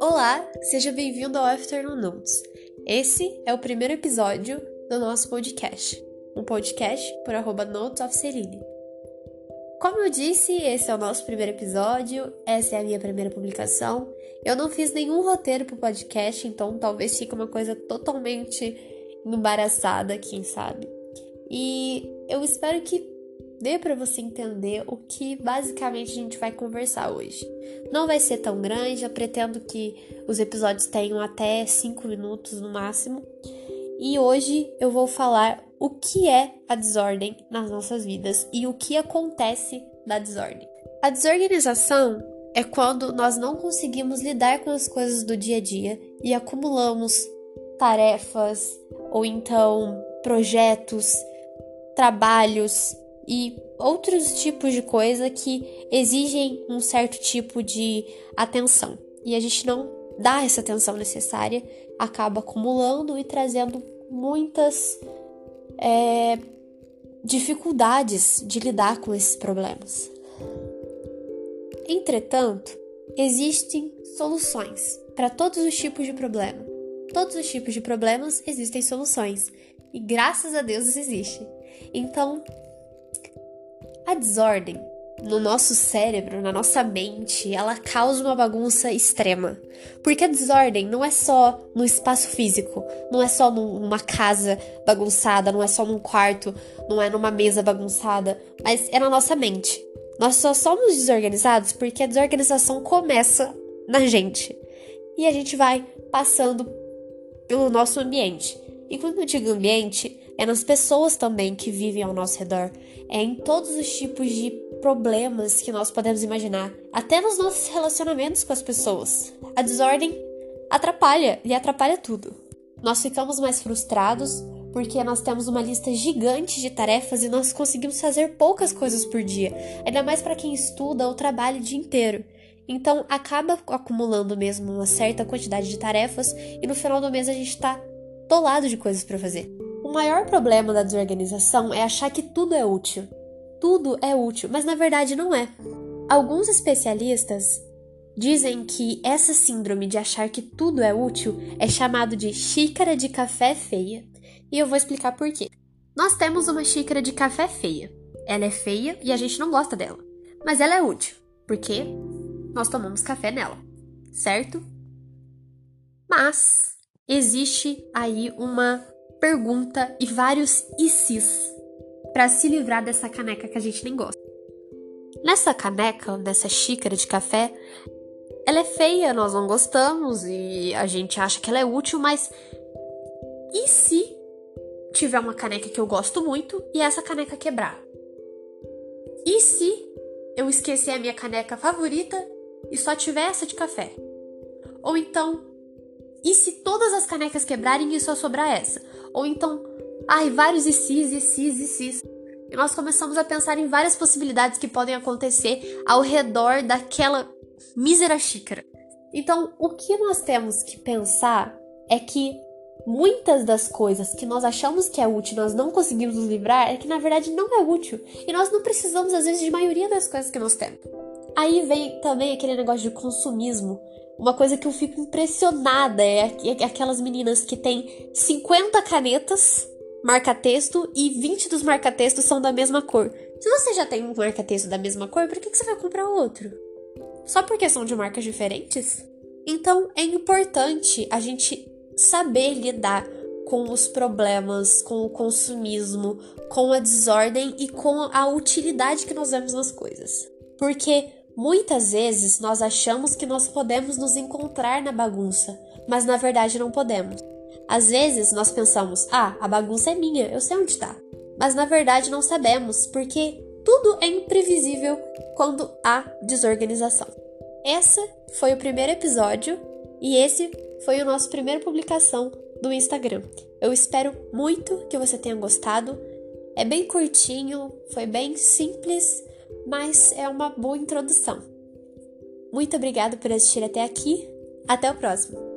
Olá, seja bem-vindo ao Afternoon Notes. Esse é o primeiro episódio do nosso podcast, um podcast por arroba Notes of Celine. Como eu disse, esse é o nosso primeiro episódio, essa é a minha primeira publicação. Eu não fiz nenhum roteiro pro podcast, então talvez fique uma coisa totalmente embaraçada, quem sabe. E eu espero que dê para você entender o que basicamente a gente vai conversar hoje. Não vai ser tão grande, eu pretendo que os episódios tenham até 5 minutos no máximo. E hoje eu vou falar o que é a desordem nas nossas vidas e o que acontece da desordem. A desorganização é quando nós não conseguimos lidar com as coisas do dia a dia e acumulamos tarefas ou então projetos, trabalhos e outros tipos de coisa que exigem um certo tipo de atenção. E a gente não dá essa atenção necessária, acaba acumulando e trazendo muitas é, dificuldades de lidar com esses problemas. Entretanto, existem soluções para todos os tipos de problema. Todos os tipos de problemas existem soluções e graças a Deus existe. Então, a desordem no nosso cérebro, na nossa mente, ela causa uma bagunça extrema. Porque a desordem não é só no espaço físico, não é só numa casa bagunçada, não é só num quarto, não é numa mesa bagunçada, mas é na nossa mente. Nós só somos desorganizados porque a desorganização começa na gente. E a gente vai passando pelo nosso ambiente. E quando eu digo ambiente, é nas pessoas também que vivem ao nosso redor, é em todos os tipos de problemas que nós podemos imaginar, até nos nossos relacionamentos com as pessoas. A desordem atrapalha e atrapalha tudo. Nós ficamos mais frustrados porque nós temos uma lista gigante de tarefas e nós conseguimos fazer poucas coisas por dia, ainda mais para quem estuda ou trabalha o dia inteiro. Então acaba acumulando mesmo uma certa quantidade de tarefas e no final do mês a gente está tolado de coisas para fazer. O maior problema da desorganização é achar que tudo é útil. Tudo é útil, mas na verdade não é. Alguns especialistas dizem que essa síndrome de achar que tudo é útil é chamado de xícara de café feia. E eu vou explicar por quê. Nós temos uma xícara de café feia. Ela é feia e a gente não gosta dela. Mas ela é útil, porque nós tomamos café nela, certo? Mas existe aí uma pergunta e vários ICs para se livrar dessa caneca que a gente nem gosta. Nessa caneca, nessa xícara de café, ela é feia, nós não gostamos e a gente acha que ela é útil, mas e se tiver uma caneca que eu gosto muito e essa caneca quebrar? E se eu esquecer a minha caneca favorita e só tiver essa de café? Ou então, e se todas as canecas quebrarem e só sobrar essa? Ou então, ai, vários e cis, e cis, e cis. E nós começamos a pensar em várias possibilidades que podem acontecer ao redor daquela mísera xícara. Então, o que nós temos que pensar é que muitas das coisas que nós achamos que é útil nós não conseguimos nos livrar é que na verdade não é útil. E nós não precisamos, às vezes, de maioria das coisas que nós temos. Aí vem também aquele negócio de consumismo. Uma coisa que eu fico impressionada é, aquelas meninas que têm 50 canetas marca-texto e 20 dos marca-textos são da mesma cor. Se você já tem um marca-texto da mesma cor, por que, que você vai comprar outro? Só porque são de marcas diferentes? Então é importante a gente saber lidar com os problemas, com o consumismo, com a desordem e com a utilidade que nós vemos nas coisas. Porque Muitas vezes nós achamos que nós podemos nos encontrar na bagunça, mas na verdade não podemos. Às vezes nós pensamos: ah, a bagunça é minha, eu sei onde está. Mas na verdade não sabemos, porque tudo é imprevisível quando há desorganização. Esse foi o primeiro episódio e esse foi o nosso primeira publicação do Instagram. Eu espero muito que você tenha gostado. É bem curtinho, foi bem simples mas é uma boa introdução. Muito obrigada por assistir até aqui. Até o próximo!